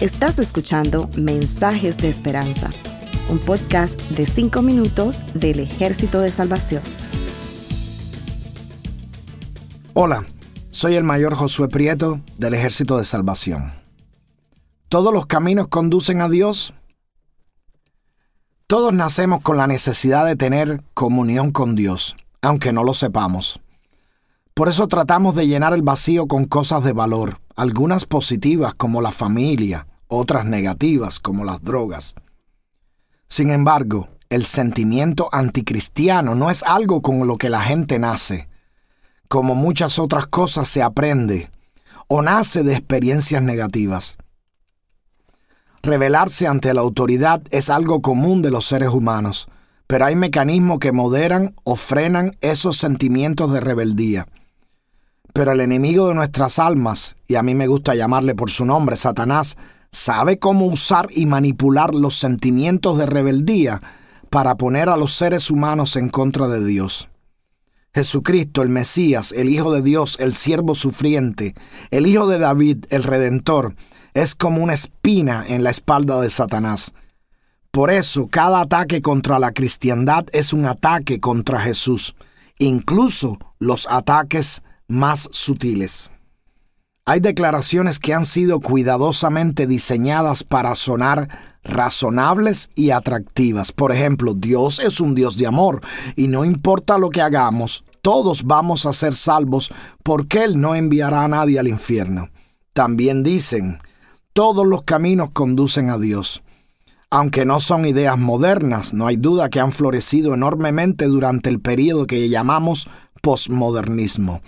Estás escuchando Mensajes de Esperanza, un podcast de 5 minutos del Ejército de Salvación. Hola, soy el mayor Josué Prieto del Ejército de Salvación. ¿Todos los caminos conducen a Dios? Todos nacemos con la necesidad de tener comunión con Dios, aunque no lo sepamos. Por eso tratamos de llenar el vacío con cosas de valor, algunas positivas como la familia, otras negativas como las drogas. Sin embargo, el sentimiento anticristiano no es algo con lo que la gente nace. Como muchas otras cosas se aprende o nace de experiencias negativas. Rebelarse ante la autoridad es algo común de los seres humanos, pero hay mecanismos que moderan o frenan esos sentimientos de rebeldía. Pero el enemigo de nuestras almas, y a mí me gusta llamarle por su nombre, Satanás, sabe cómo usar y manipular los sentimientos de rebeldía para poner a los seres humanos en contra de Dios. Jesucristo, el Mesías, el Hijo de Dios, el siervo sufriente, el Hijo de David, el Redentor, es como una espina en la espalda de Satanás. Por eso cada ataque contra la cristiandad es un ataque contra Jesús, incluso los ataques más sutiles. Hay declaraciones que han sido cuidadosamente diseñadas para sonar razonables y atractivas. Por ejemplo, Dios es un Dios de amor y no importa lo que hagamos, todos vamos a ser salvos porque Él no enviará a nadie al infierno. También dicen, todos los caminos conducen a Dios. Aunque no son ideas modernas, no hay duda que han florecido enormemente durante el periodo que llamamos posmodernismo.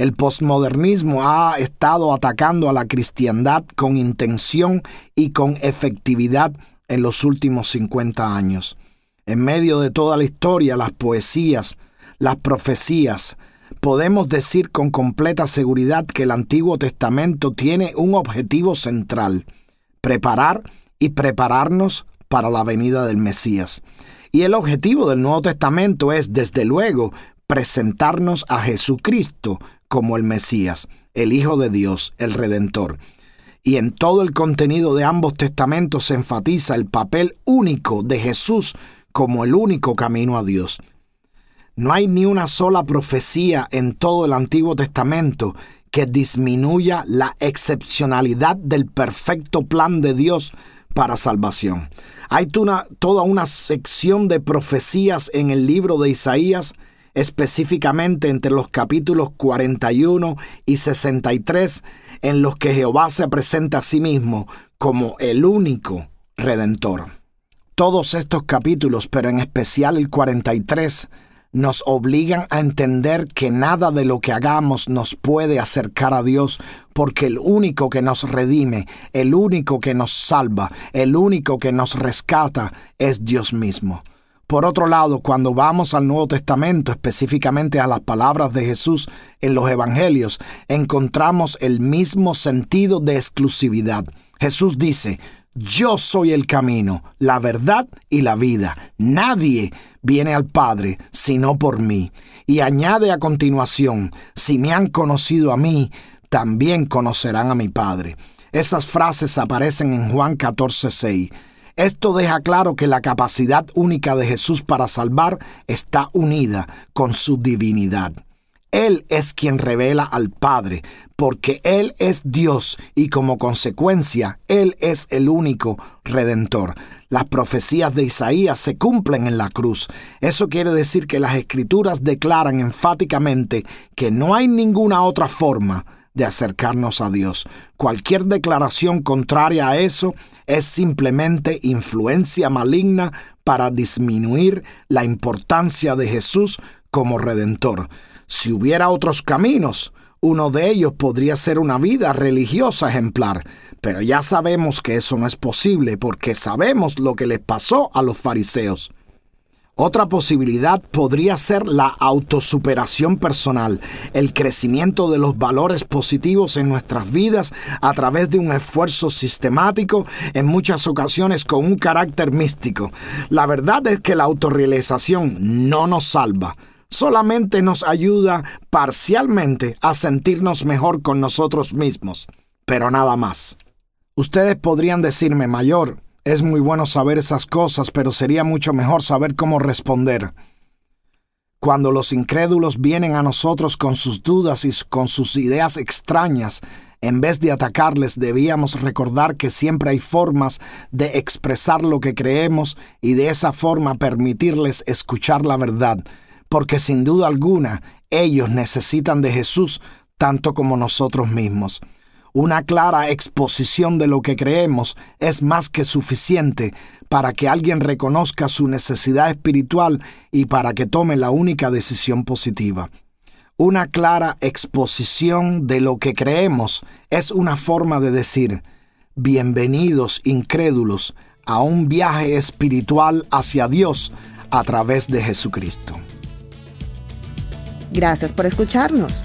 El posmodernismo ha estado atacando a la cristiandad con intención y con efectividad en los últimos 50 años. En medio de toda la historia, las poesías, las profecías, podemos decir con completa seguridad que el Antiguo Testamento tiene un objetivo central, preparar y prepararnos para la venida del Mesías. Y el objetivo del Nuevo Testamento es, desde luego, presentarnos a Jesucristo como el Mesías, el Hijo de Dios, el Redentor. Y en todo el contenido de ambos testamentos se enfatiza el papel único de Jesús como el único camino a Dios. No hay ni una sola profecía en todo el Antiguo Testamento que disminuya la excepcionalidad del perfecto plan de Dios para salvación. Hay toda una sección de profecías en el libro de Isaías, específicamente entre los capítulos 41 y 63, en los que Jehová se presenta a sí mismo como el único redentor. Todos estos capítulos, pero en especial el 43, nos obligan a entender que nada de lo que hagamos nos puede acercar a Dios, porque el único que nos redime, el único que nos salva, el único que nos rescata es Dios mismo. Por otro lado, cuando vamos al Nuevo Testamento, específicamente a las palabras de Jesús en los Evangelios, encontramos el mismo sentido de exclusividad. Jesús dice, yo soy el camino, la verdad y la vida. Nadie viene al Padre sino por mí. Y añade a continuación, si me han conocido a mí, también conocerán a mi Padre. Esas frases aparecen en Juan 14:6. Esto deja claro que la capacidad única de Jesús para salvar está unida con su divinidad. Él es quien revela al Padre, porque Él es Dios y como consecuencia Él es el único redentor. Las profecías de Isaías se cumplen en la cruz. Eso quiere decir que las escrituras declaran enfáticamente que no hay ninguna otra forma de acercarnos a Dios. Cualquier declaración contraria a eso es simplemente influencia maligna para disminuir la importancia de Jesús como redentor. Si hubiera otros caminos, uno de ellos podría ser una vida religiosa ejemplar, pero ya sabemos que eso no es posible porque sabemos lo que les pasó a los fariseos. Otra posibilidad podría ser la autosuperación personal, el crecimiento de los valores positivos en nuestras vidas a través de un esfuerzo sistemático, en muchas ocasiones con un carácter místico. La verdad es que la autorrealización no nos salva solamente nos ayuda parcialmente a sentirnos mejor con nosotros mismos. pero nada más. Ustedes podrían decirme, mayor, es muy bueno saber esas cosas, pero sería mucho mejor saber cómo responder. Cuando los incrédulos vienen a nosotros con sus dudas y con sus ideas extrañas, en vez de atacarles debíamos recordar que siempre hay formas de expresar lo que creemos y de esa forma permitirles escuchar la verdad, porque sin duda alguna ellos necesitan de Jesús tanto como nosotros mismos. Una clara exposición de lo que creemos es más que suficiente para que alguien reconozca su necesidad espiritual y para que tome la única decisión positiva. Una clara exposición de lo que creemos es una forma de decir, bienvenidos incrédulos a un viaje espiritual hacia Dios a través de Jesucristo. Gracias por escucharnos.